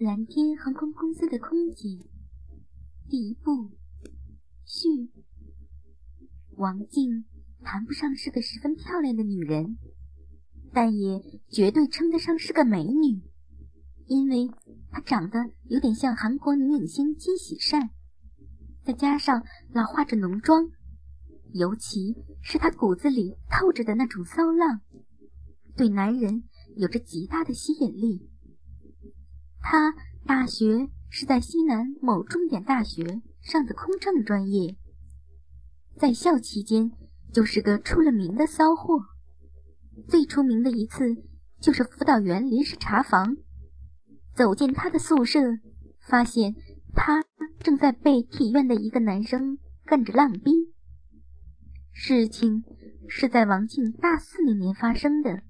蓝天航空公司的空姐，第一部序。王静谈不上是个十分漂亮的女人，但也绝对称得上是个美女，因为她长得有点像韩国女影星金喜善，再加上老化着浓妆，尤其是她骨子里透着的那种骚浪，对男人有着极大的吸引力。他大学是在西南某重点大学上的空乘专业，在校期间就是个出了名的骚货。最出名的一次就是辅导员临时查房，走进他的宿舍，发现他正在被体院的一个男生干着浪逼。事情是在王静大四那年发生的，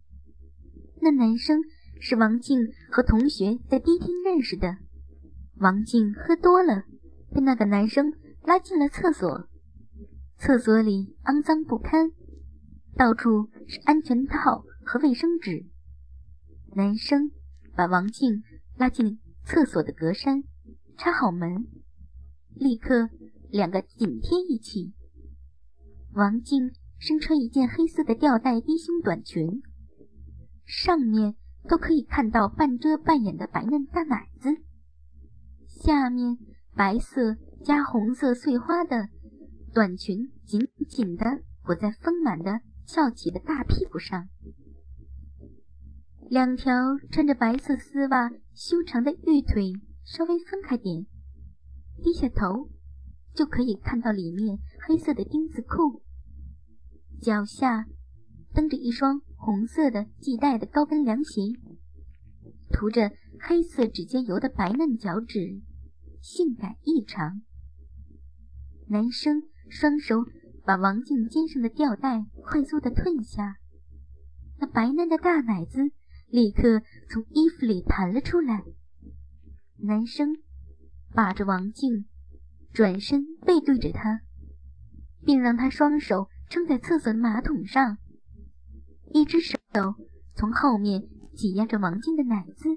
那男生。是王静和同学在迪厅认识的。王静喝多了，被那个男生拉进了厕所。厕所里肮脏不堪，到处是安全套和卫生纸。男生把王静拉进厕所的格栅，插好门，立刻两个紧贴一起。王静身穿一件黑色的吊带低胸短裙，上面。都可以看到半遮半掩的白嫩大奶子，下面白色加红色碎花的短裙紧紧地裹在丰满的翘起的大屁股上，两条穿着白色丝袜修长的玉腿稍微分开点，低下头就可以看到里面黑色的丁字裤，脚下蹬着一双。红色的系带的高跟凉鞋，涂着黑色指尖油的白嫩脚趾，性感异常。男生双手把王静肩上的吊带快速的褪下，那白嫩的大奶子立刻从衣服里弹了出来。男生把着王静，转身背对着她，并让她双手撑在厕所的马桶上。一只手从后面挤压着王静的奶子，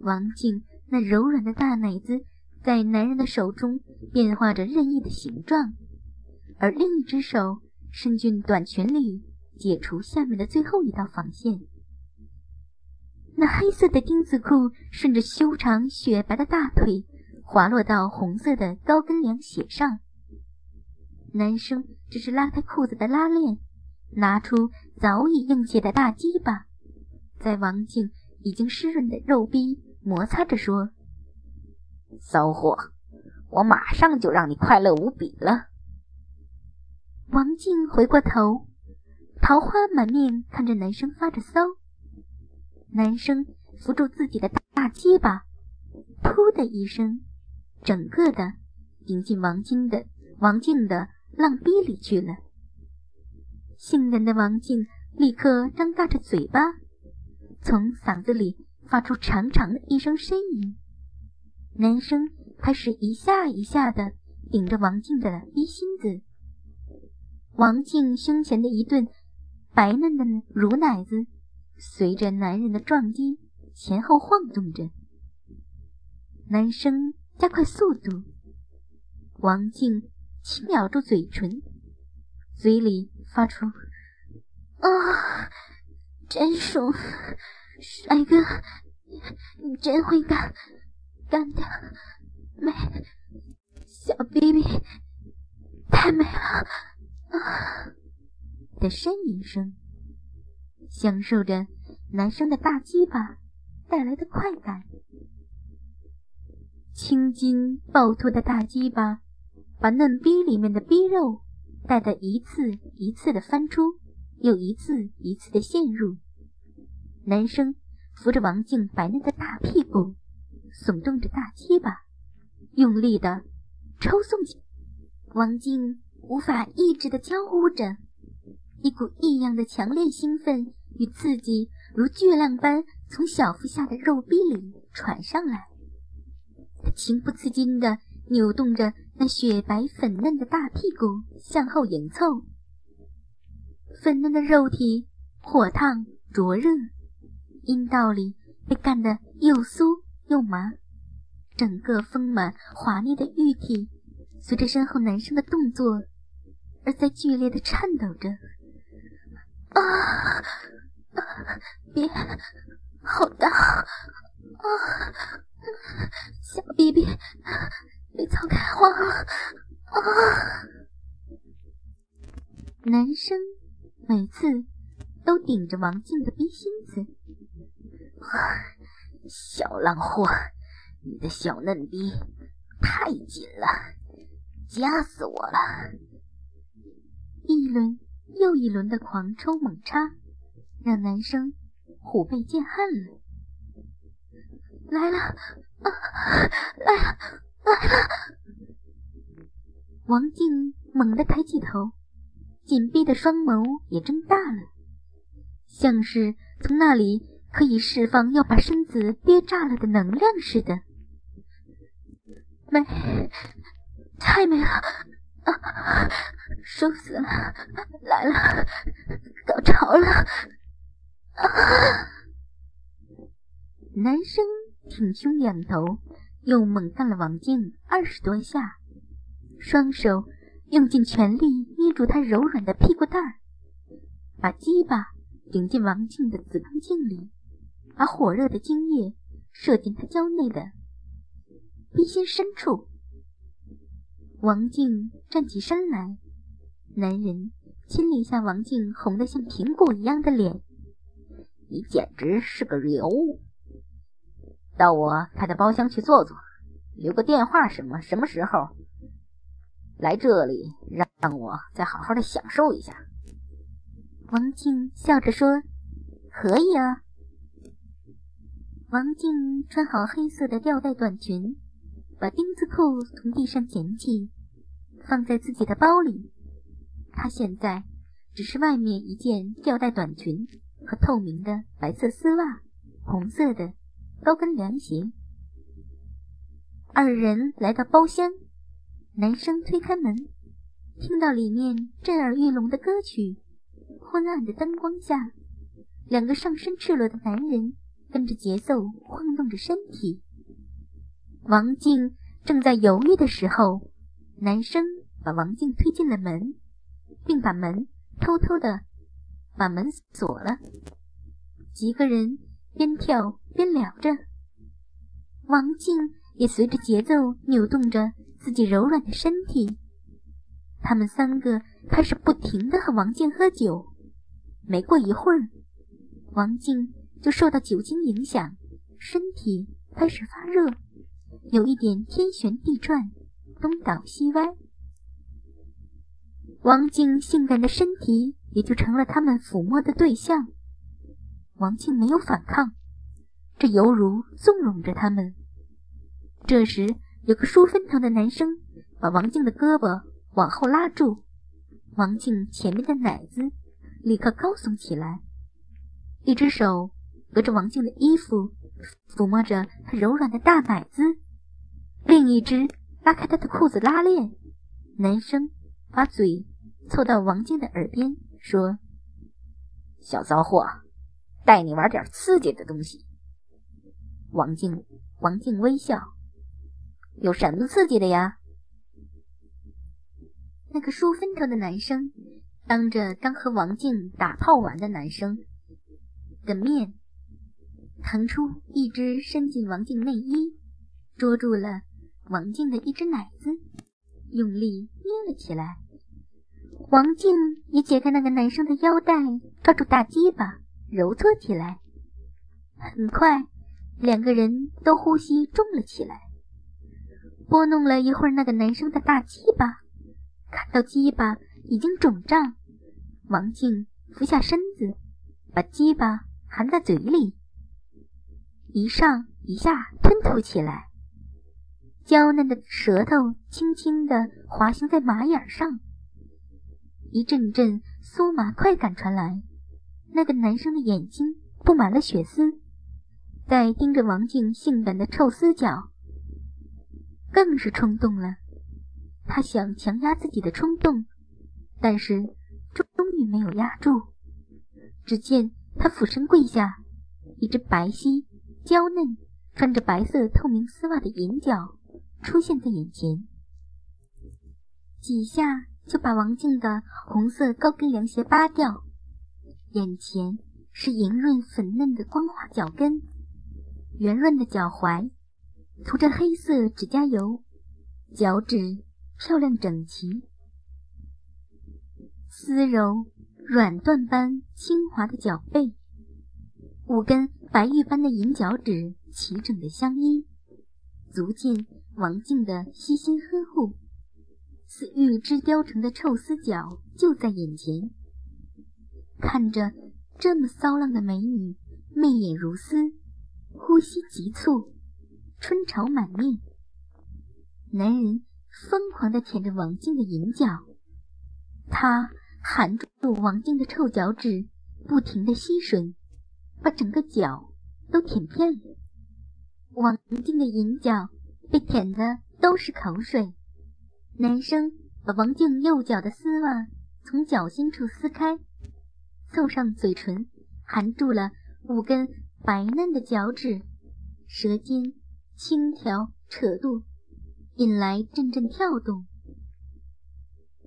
王静那柔软的大奶子在男人的手中变化着任意的形状，而另一只手伸进短裙里解除下面的最后一道防线。那黑色的丁字裤顺着修长雪白的大腿滑落到红色的高跟凉鞋上，男生只是拉开裤子的拉链。拿出早已硬起的大鸡巴，在王静已经湿润的肉壁摩擦着说：“骚货，我马上就让你快乐无比了。”王静回过头，桃花满面看着男生发着骚。男生扶住自己的大鸡巴，噗的一声，整个的顶进王静的王静的浪逼里去了。性感的王静立刻张大着嘴巴，从嗓子里发出长长的一声呻吟。男生开始一下一下的顶着王静的逼心子，王静胸前的一顿白嫩的乳奶子随着男人的撞击前后晃动着。男生加快速度，王静轻咬住嘴唇，嘴里。发出啊，真爽，帅哥，你真会干，干的美，小 baby 太美了。啊。的呻吟声，享受着男生的大鸡巴带来的快感，青筋暴突的大鸡巴把嫩逼里面的逼肉。带的一次一次的翻出，又一次一次的陷入。男生扶着王静白嫩的大屁股，耸动着大鸡巴，用力的抽送起。王静无法抑制的娇呼着，一股异样的强烈兴奋与刺激如巨浪般从小腹下的肉壁里传上来。他情不自禁的扭动着。那雪白粉嫩的大屁股向后迎凑，粉嫩的肉体火烫灼热，阴道里被干得又酥又麻，整个丰满华丽的玉体随着身后男生的动作而在剧烈的颤抖着。啊！别，好大！啊！小逼逼被操开花了！啊！男生每次都顶着王静的逼心子。小浪货，你的小嫩逼太紧了，夹死我了！一轮又一轮的狂抽猛插，让男生虎背见汗了。来了，啊，来了，来了！王静猛地抬起头，紧闭的双眸也睁大了，像是从那里。可以释放要把身子憋炸了的能量似的，美，太美了，啊，受死了，来了，高潮了，啊！男生挺胸仰头，又猛干了王静二十多下，双手用尽全力捏住她柔软的屁股蛋儿，把鸡巴顶进王静的子宫颈里。把火热的精液射进她娇内的鼻心深处。王静站起身来，男人亲了一下王静红得像苹果一样的脸。你简直是个尤物！到我开的包厢去坐坐，留个电话什么什么时候来这里，让我再好好的享受一下。王静笑着说：“可以啊。”王静穿好黑色的吊带短裙，把丁字裤从地上捡起，放在自己的包里。她现在只是外面一件吊带短裙和透明的白色丝袜，红色的高跟凉鞋。二人来到包厢，男生推开门，听到里面震耳欲聋的歌曲。昏暗的灯光下，两个上身赤裸的男人。跟着节奏晃动着身体，王静正在犹豫的时候，男生把王静推进了门，并把门偷偷的把门锁了。几个人边跳边聊着，王静也随着节奏扭动着自己柔软的身体。他们三个开始不停的和王静喝酒。没过一会儿，王静。就受到酒精影响，身体开始发热，有一点天旋地转，东倒西歪。王静性感的身体也就成了他们抚摸的对象。王静没有反抗，这犹如纵容着他们。这时，有个梳分头的男生把王静的胳膊往后拉住，王静前面的奶子立刻高耸起来，一只手。隔着王静的衣服，抚摸着她柔软的大奶子，另一只拉开她的裤子拉链。男生把嘴凑到王静的耳边说：“小骚货，带你玩点刺激的东西。”王静，王静微笑：“有什么刺激的呀？”那个梳分头的男生当着刚和王静打炮完的男生的面。腾出一只伸进王静内衣，捉住了王静的一只奶子，用力捏了起来。王静也解开那个男生的腰带，抓住大鸡巴揉搓起来。很快，两个人都呼吸重了起来。拨弄了一会儿那个男生的大鸡巴，看到鸡巴已经肿胀，王静俯下身子，把鸡巴含在嘴里。一上一下吞吐起来，娇嫩的舌头轻轻地滑行在马眼上，一阵阵酥麻快感传来。那个男生的眼睛布满了血丝，在盯着王静性感的臭丝脚，更是冲动了。他想强压自己的冲动，但是终于没有压住。只见他俯身跪下，一只白皙。娇嫩、穿着白色透明丝袜的银角出现在眼前，几下就把王静的红色高跟凉鞋扒掉，眼前是莹润粉嫩的光滑脚跟，圆润的脚踝，涂着黑色指甲油，脚趾漂亮整齐，丝柔软缎般轻滑的脚背，五根白玉般的银脚趾。齐整的相依，足见王静的悉心呵护，似玉枝雕成的臭丝脚就在眼前。看着这么骚浪的美女，媚眼如丝，呼吸急促，春潮满面。男人疯狂地舔着王静的银脚，他含住王静的臭脚趾，不停地吸吮，把整个脚都舔遍了。王静的银角被舔的都是口水。男生把王静右脚的丝袜从脚心处撕开，凑上嘴唇，含住了五根白嫩的脚趾，舌尖轻挑扯动，引来阵阵跳动。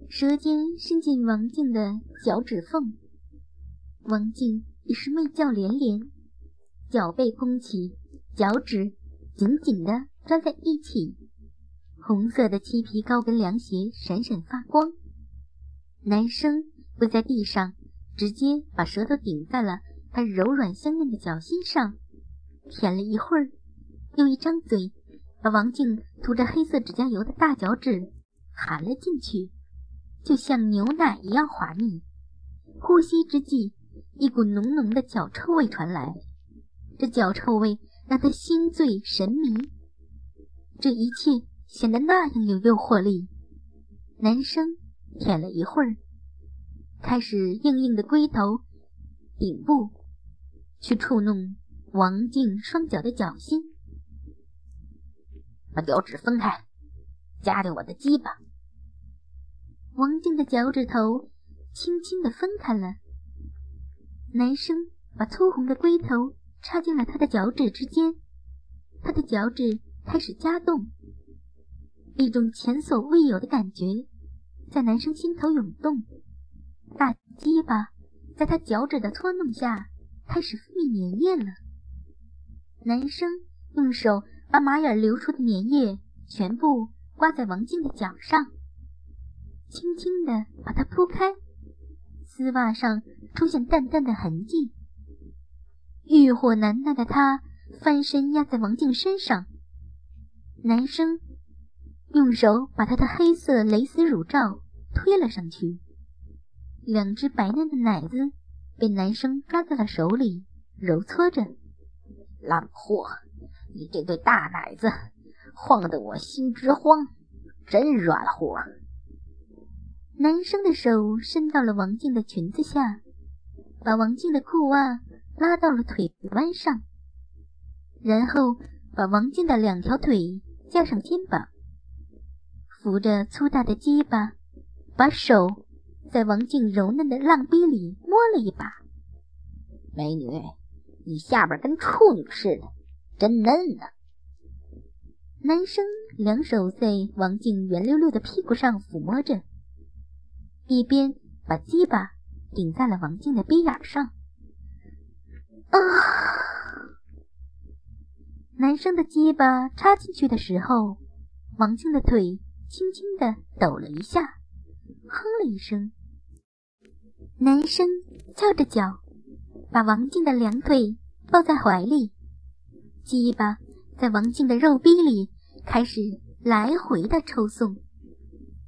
舌尖伸进王静的脚趾缝，王静已是媚叫连连，脚背弓起。脚趾紧紧地抓在一起，红色的漆皮高跟凉鞋闪闪发光。男生跪在地上，直接把舌头顶在了他柔软香嫩的脚心上，舔了一会儿，又一张嘴把王静涂着黑色指甲油的大脚趾含了进去，就像牛奶一样滑腻。呼吸之际，一股浓浓的脚臭味传来，这脚臭味。让他心醉神迷，这一切显得那样有诱惑力。男生舔了一会儿，开始硬硬的龟头顶部去触弄王静双脚的脚心，把脚趾分开，夹着我的鸡巴。王静的脚趾头轻轻的分开了，男生把粗红的龟头。插进了他的脚趾之间，他的脚趾开始夹动，一种前所未有的感觉在男生心头涌动。大鸡巴在他脚趾的搓弄下开始分泌粘液了。男生用手把马眼流出的粘液全部刮在王静的脚上，轻轻地把它铺开，丝袜上出现淡淡的痕迹。欲火难耐的他翻身压在王静身上，男生用手把她的黑色蕾丝乳罩推了上去，两只白嫩的奶子被男生抓在了手里揉搓着。烂货，你这对大奶子晃得我心直慌，真软和。男生的手伸到了王静的裙子下，把王静的裤袜。拉到了腿弯上，然后把王静的两条腿架上肩膀，扶着粗大的鸡巴，把手在王静柔嫩的浪逼里摸了一把。美女，你下边跟处女似的，真嫩啊！男生两手在王静圆溜溜的屁股上抚摸着，一边把鸡巴顶在了王静的逼眼上。啊！男生的鸡巴插进去的时候，王静的腿轻轻的抖了一下，哼了一声。男生翘着脚，把王静的两腿抱在怀里，鸡巴在王静的肉逼里开始来回的抽送，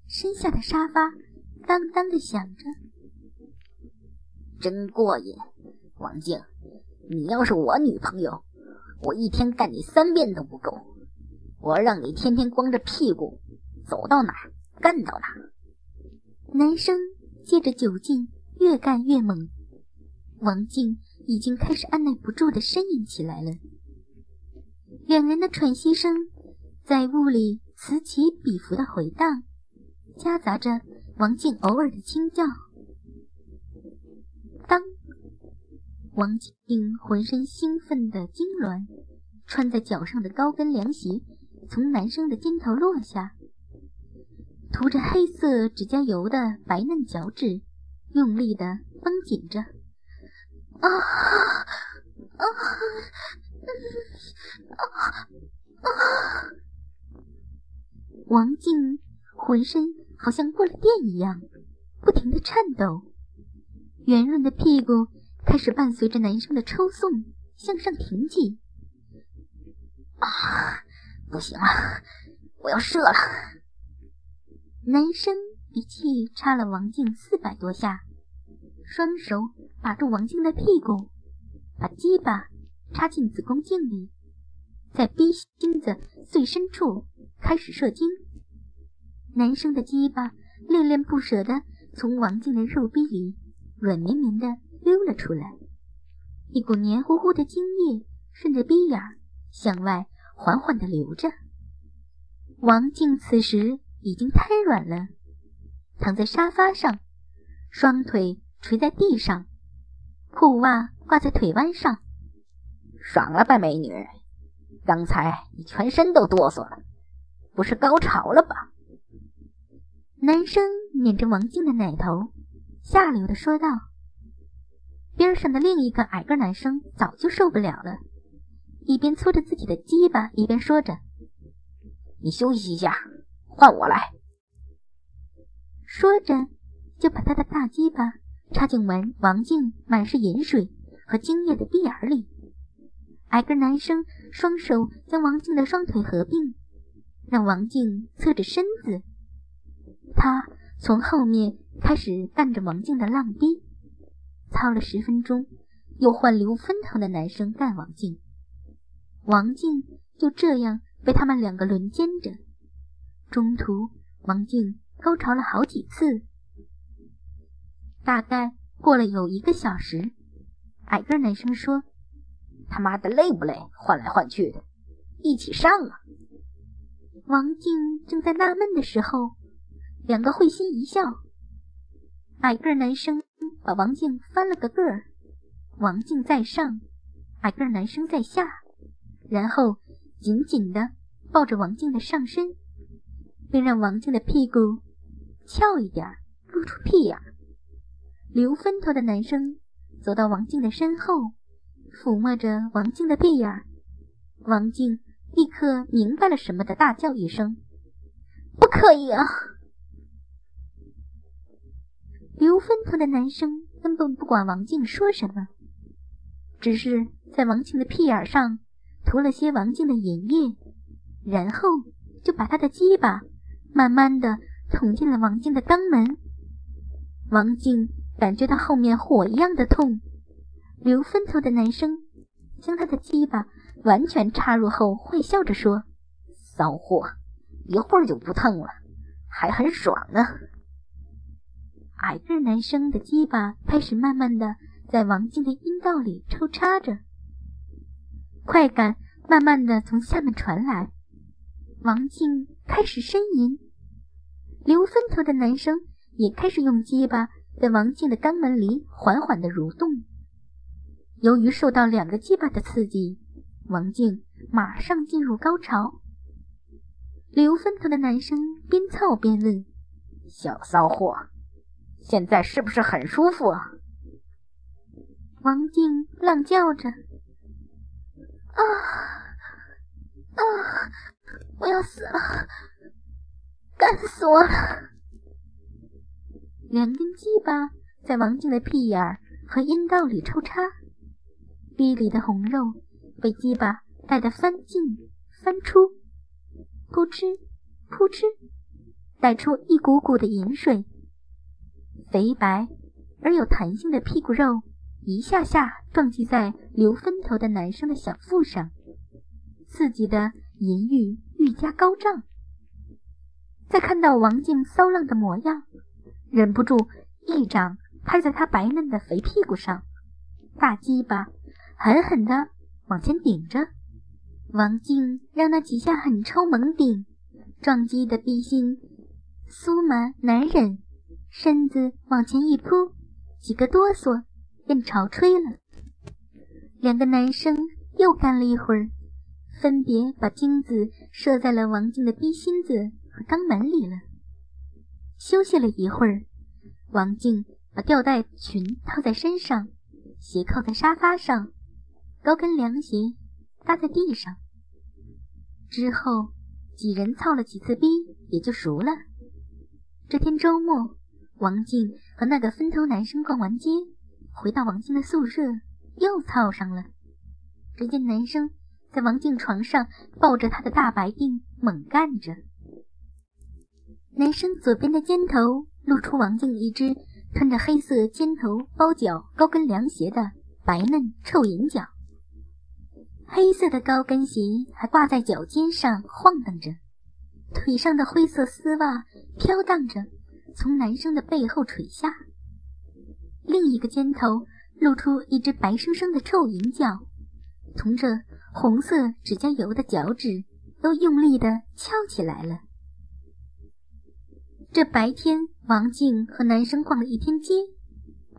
身下的沙发当当的响着，真过瘾，王静。你要是我女朋友，我一天干你三遍都不够。我让你天天光着屁股走到哪儿干到哪儿。男生借着酒劲越干越猛，王静已经开始按耐不住的呻吟起来了。两人的喘息声在屋里此起彼伏的回荡，夹杂着王静偶尔的轻叫。当。王静浑身兴奋的痉挛，穿在脚上的高跟凉鞋从男生的肩头落下，涂着黑色指甲油的白嫩脚趾用力的绷紧着。啊啊啊啊！王静浑身好像过了电一样，不停的颤抖，圆润的屁股开始伴随着男生的抽送向上挺起。啊，不行了，我要射了！男生一气插了王静四百多下，双手把住王静的屁股，把鸡巴插进子宫颈里，在逼心子最深处。开始射精，男生的鸡巴恋恋不舍地从王静的肉壁里软绵绵地溜了出来，一股黏糊糊的精液顺着逼眼向外缓缓地流着。王静此时已经瘫软了，躺在沙发上，双腿垂在地上，裤袜挂在腿弯上。爽了吧，美女？刚才你全身都哆嗦了。不是高潮了吧？男生捻着王静的奶头，下流的说道。边上的另一个矮个男生早就受不了了，一边搓着自己的鸡巴，一边说着：“你休息一下，换我来。”说着，就把他的大鸡巴插进王王静满是盐水和精液的鼻眼里。矮个男生双手将王静的双腿合并。让王静侧着身子，他从后面开始干着王静的浪逼，操了十分钟，又换刘分头的男生干王静，王静就这样被他们两个轮奸着。中途，王静高潮了好几次，大概过了有一个小时。矮个男生说：“他妈的累不累？换来换去的，一起上啊！”王静正在纳闷的时候，两个会心一笑。矮个男生把王静翻了个个儿，王静在上，矮个男生在下，然后紧紧的抱着王静的上身，并让王静的屁股翘一点，露出屁眼。留分头的男生走到王静的身后，抚摸着王静的屁眼。王静。立刻明白了什么的，大叫一声：“不可以啊！”刘分头的男生根本不管王静说什么，只是在王静的屁眼上涂了些王静的银液，然后就把他的鸡巴慢慢的捅进了王静的肛门。王静感觉到后面火一样的痛，刘分头的男生将他的鸡巴。完全插入后，坏笑着说：“骚货，一会儿就不疼了，还很爽呢。”矮个男生的鸡巴开始慢慢的在王静的阴道里抽插着，快感慢慢的从下面传来，王静开始呻吟，留分头的男生也开始用鸡巴在王静的肛门里缓缓的蠕动。由于受到两个鸡巴的刺激。王静马上进入高潮。刘分头的男生边操边问：“小骚货，现在是不是很舒服？”王静浪叫着：“啊啊！我要死了，干死我了！”两根鸡巴在王静的屁眼儿和阴道里抽插，逼里的红肉。被鸡巴带得翻进翻出，扑哧扑哧，带出一股股的饮水。肥白而有弹性的屁股肉一下下撞击在留分头的男生的小腹上，刺激的淫欲愈加高涨。再看到王静骚浪的模样，忍不住一掌拍在他白嫩的肥屁股上，大鸡巴狠狠的。往前顶着，王静让那几下很抽猛顶，撞击的逼心酥麻难忍，身子往前一扑，几个哆嗦便潮吹了。两个男生又干了一会儿，分别把精子射在了王静的逼心子和肛门里了。休息了一会儿，王静把吊带裙套在身上，斜靠在沙发上，高跟凉鞋搭在地上。之后几人操了几次逼，也就熟了。这天周末，王静和那个分头男生逛完街，回到王静的宿舍，又操上了。只见男生在王静床上抱着他的大白腚猛干着。男生左边的肩头露出王静一只穿着黑色尖头包脚高跟凉鞋的白嫩臭银脚，黑色的高跟鞋还挂在脚尖上晃荡着，腿上的灰色丝袜飘荡着，从男生的背后垂下。另一个肩头露出一只白生生的臭银脚，同着红色指甲油的脚趾都用力地翘起来了。这白天，王静和男生逛了一天街。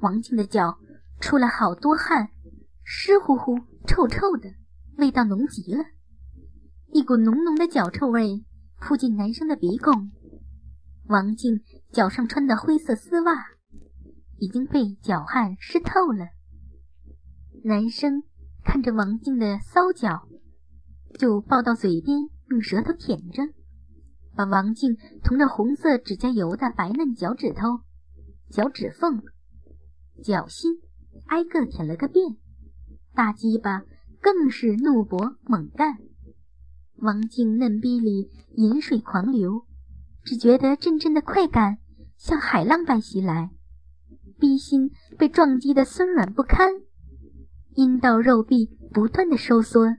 王静的脚出了好多汗，湿乎乎、臭臭的，味道浓极了。一股浓浓的脚臭味扑进男生的鼻孔。王静脚上穿的灰色丝袜已经被脚汗湿透了。男生看着王静的骚脚，就抱到嘴边，用舌头舔着。把王静涂着红色指甲油的白嫩脚趾头、脚趾缝、脚心挨个舔了个遍，大鸡巴更是怒勃猛干。王静嫩逼里饮水狂流，只觉得阵阵的快感像海浪般袭来，逼心被撞击的酸软不堪，阴道肉壁不断的收缩，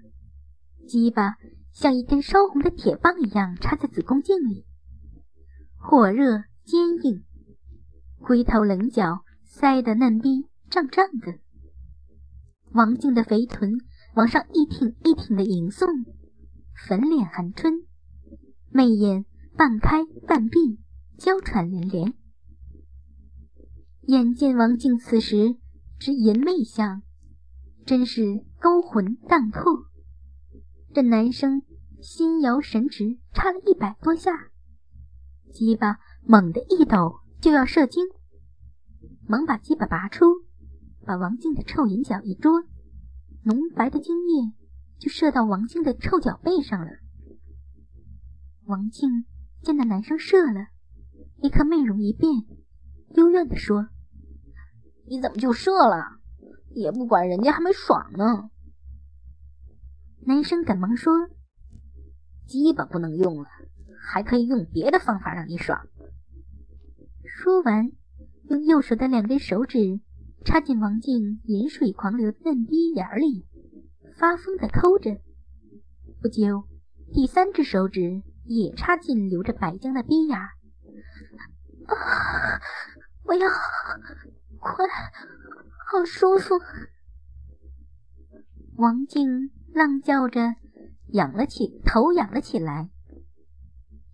鸡巴。像一根烧红的铁棒一样插在子宫颈里，火热坚硬，龟头棱角塞得嫩逼胀胀的。王静的肥臀往上一挺一挺的迎送，粉脸含春，媚眼半开半闭，娇喘连连。眼见王静此时之淫媚相，真是勾魂荡魄。这男生。心摇神直，插了一百多下，鸡巴猛地一抖就要射精，忙把鸡巴拔出，把王静的臭银角一捉，浓白的精液就射到王静的臭脚背上了。王静见那男生射了，立刻面容一变，幽怨地说：“你怎么就射了？也不管人家还没爽呢。”男生赶忙说。鸡巴不能用了，还可以用别的方法让你爽。说完，用右手的两根手指插进王静饮水狂流的嫩逼眼里，发疯的抠着。不久，第三只手指也插进流着白浆的逼眼。啊！我要快，好舒服！王静浪叫着。仰了起头，仰了起来，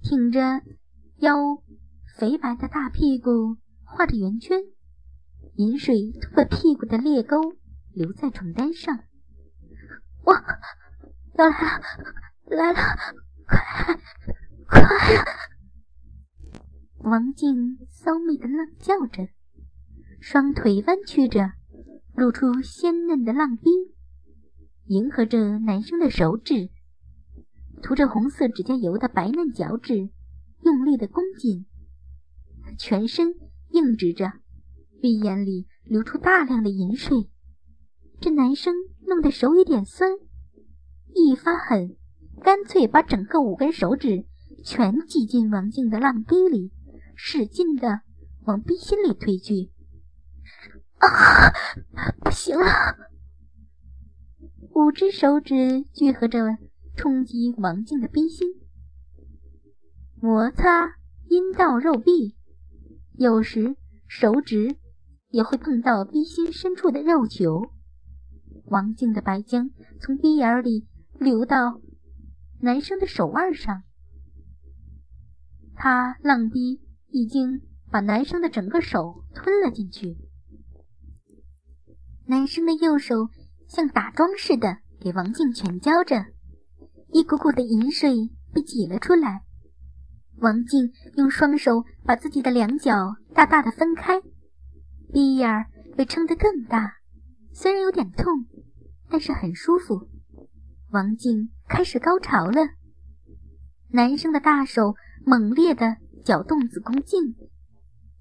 挺着腰，肥白的大屁股画着圆圈，饮水突了屁股的裂沟，留在床单上。我，要来了，来了，快，快！王静骚媚的浪叫着，双腿弯曲着，露出鲜嫩的浪逼，迎合着男生的手指。涂着红色指甲油的白嫩脚趾，用力的弓紧，全身硬直着，鼻眼里流出大量的饮水。这男生弄得手有点酸，一发狠，干脆把整个五根手指全挤进王静的浪逼里，使劲的往逼心里推去。啊，不行了！五只手指聚合着。冲击王静的逼心，摩擦阴道肉壁，有时手指也会碰到逼心深处的肉球。王静的白浆从逼眼里流到男生的手腕上，他浪逼已经把男生的整个手吞了进去。男生的右手像打桩似的给王静全交着。一股股的饮水被挤了出来。王静用双手把自己的两脚大大的分开，鼻眼儿被撑得更大。虽然有点痛，但是很舒服。王静开始高潮了，男生的大手猛烈的搅动子宫颈，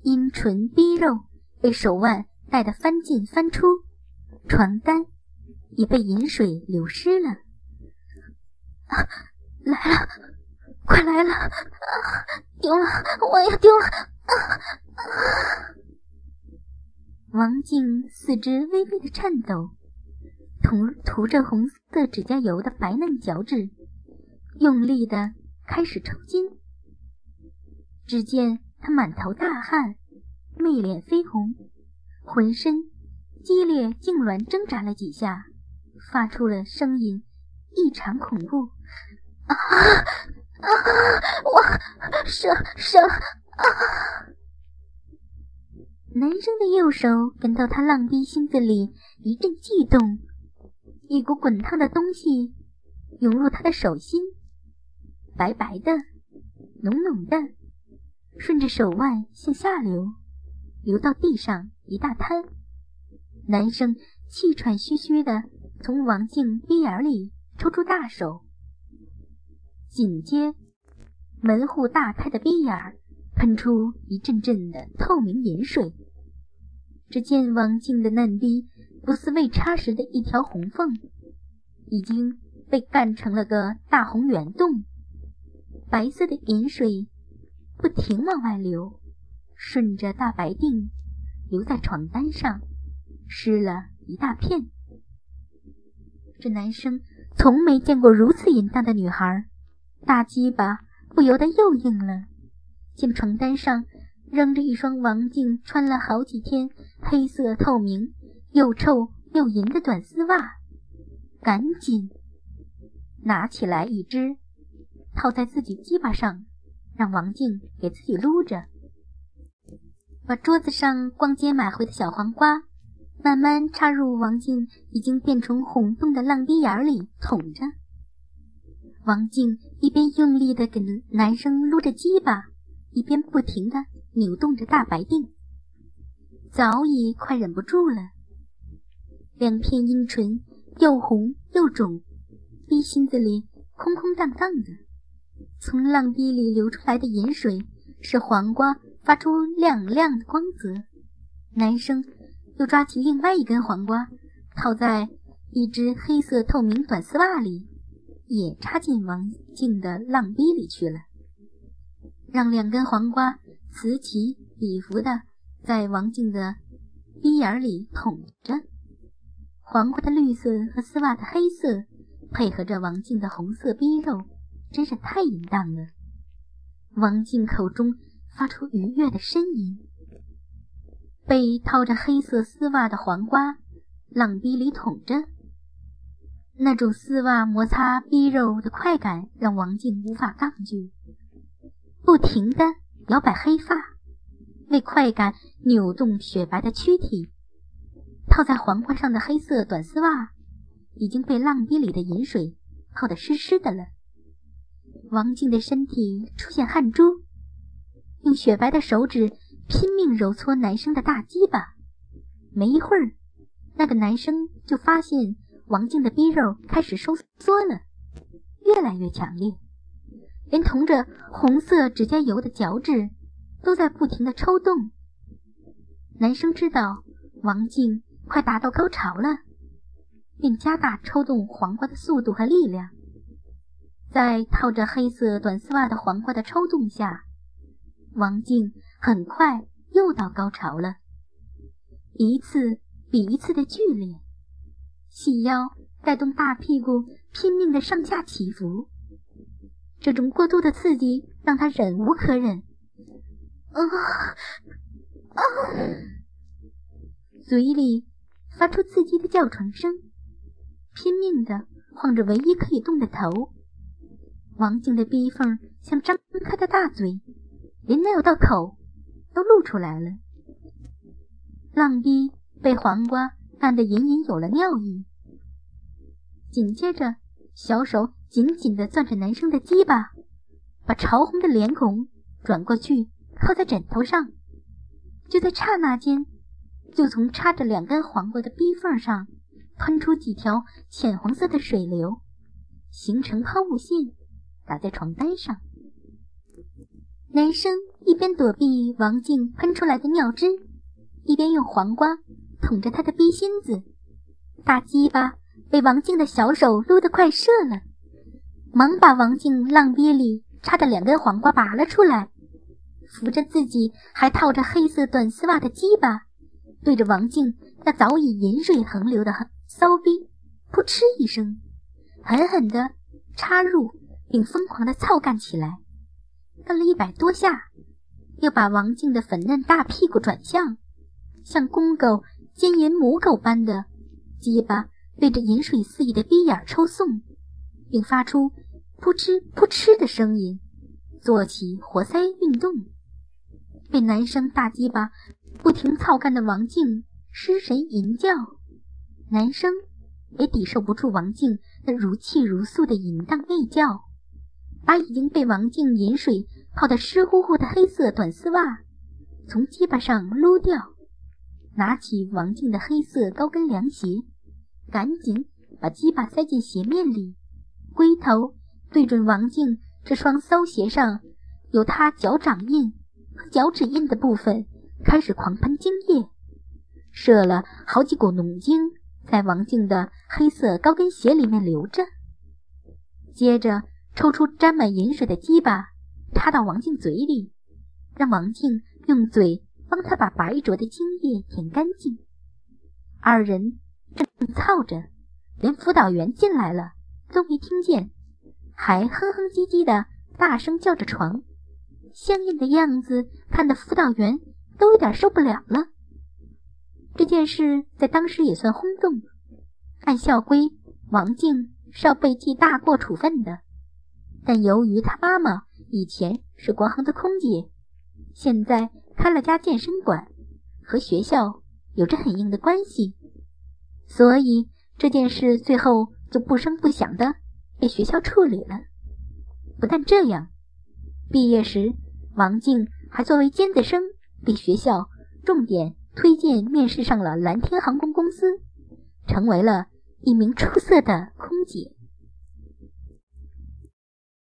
阴唇逼肉被手腕带得翻进翻出，床单也被饮水流湿了。来了，快来了！啊，丢了，我要丢了！啊！王静四肢微微的颤抖，涂涂着红色指甲油的白嫩脚趾，用力的开始抽筋。只见他满头大汗，媚脸绯红，浑身激烈痉挛挣扎了几下，发出了声音，异常恐怖。啊啊！我射射啊！男生的右手感到他浪逼心子里一阵悸动，一股滚烫的东西涌入他的手心，白白的，浓浓的，顺着手腕向下流，流到地上一大滩。男生气喘吁吁的从王静逼眼里抽出大手，紧接门户大开的逼眼喷出一阵阵的透明饮水。只见王静的嫩逼不似未插时的一条红缝，已经被干成了个大红圆洞。白色的饮水不停往外流，顺着大白腚流在床单上，湿了一大片。这男生从没见过如此淫荡的女孩，大鸡巴不由得又硬了，见床单上。扔着一双王静穿了好几天黑色透明又臭又银的短丝袜，赶紧拿起来一只，套在自己鸡巴上，让王静给自己撸着。把桌子上逛街买回的小黄瓜慢慢插入王静已经变成红洞的浪逼眼里捅着。王静一边用力的给男生撸着鸡巴，一边不停的。扭动着大白腚，早已快忍不住了。两片阴唇又红又肿，逼心子里空空荡荡的。从浪逼里流出来的盐水使黄瓜发出亮亮的光泽。男生又抓起另外一根黄瓜，套在一只黑色透明短丝袜里，也插进王静的浪逼里去了，让两根黄瓜。此起彼伏的在王静的逼眼里捅着，黄瓜的绿色和丝袜的黑色配合着王静的红色逼肉，真是太淫荡了。王静口中发出愉悦的呻吟，被套着黑色丝袜的黄瓜浪逼里捅着，那种丝袜摩擦逼肉的快感让王静无法抗拒，不停的。摇摆黑发，为快感扭动雪白的躯体。套在黄瓜上的黑色短丝袜已经被浪逼里的饮水泡得湿湿的了。王静的身体出现汗珠，用雪白的手指拼命揉搓男生的大鸡巴。没一会儿，那个男生就发现王静的逼肉开始收缩了，越来越强烈。连同着红色指甲油的脚趾都在不停的抽动。男生知道王静快达到高潮了，便加大抽动黄瓜的速度和力量。在套着黑色短丝袜的黄瓜的抽动下，王静很快又到高潮了，一次比一次的剧烈，细腰带动大屁股拼命的上下起伏。这种过度的刺激让他忍无可忍，啊啊！嘴里发出刺激的叫床声，拼命的晃着唯一可以动的头。王静的逼缝像张开的大嘴，连那道口都露出来了。浪逼被黄瓜按得隐隐有了尿意，紧接着小手。紧紧的攥着男生的鸡巴，把潮红的脸孔转过去靠在枕头上。就在刹那间，就从插着两根黄瓜的逼缝上喷出几条浅黄色的水流，形成抛物线，打在床单上。男生一边躲避王静喷出来的尿汁，一边用黄瓜捅着他的逼心子。大鸡巴被王静的小手撸得快射了，忙把王静浪逼里插的两根黄瓜拔了出来。扶着自己还套着黑色短丝袜的鸡巴，对着王静那早已饮水横流的骚逼，噗嗤一声，狠狠地插入，并疯狂地操干起来。干了一百多下，又把王静的粉嫩大屁股转向，像公狗奸淫母狗般的鸡巴对着饮水肆意的逼眼抽送，并发出噗嗤噗嗤的声音，做起活塞运动。被男生大鸡巴不停操干的王静失神淫叫，男生也抵受不住王静那如泣如诉的淫荡媚叫，把已经被王静饮水泡得湿乎乎的黑色短丝袜从鸡巴上撸掉，拿起王静的黑色高跟凉鞋，赶紧把鸡巴塞进鞋面里，龟头对准王静这双骚鞋上有他脚掌印和。脚趾印的部分开始狂喷精液，射了好几股浓精在王静的黑色高跟鞋里面流着。接着抽出沾满饮水的鸡巴插到王静嘴里，让王静用嘴帮他把白浊的精液舔干净。二人正操着，连辅导员进来了都没听见，还哼哼唧唧的大声叫着床。相应的样子看得辅导员都有点受不了了。这件事在当时也算轰动。按校规，王静是要被记大过处分的。但由于他妈妈以前是国航的空姐，现在开了家健身馆，和学校有着很硬的关系，所以这件事最后就不声不响的被学校处理了。不但这样。毕业时，王静还作为尖子生被学校重点推荐面试上了蓝天航空公司，成为了一名出色的空姐。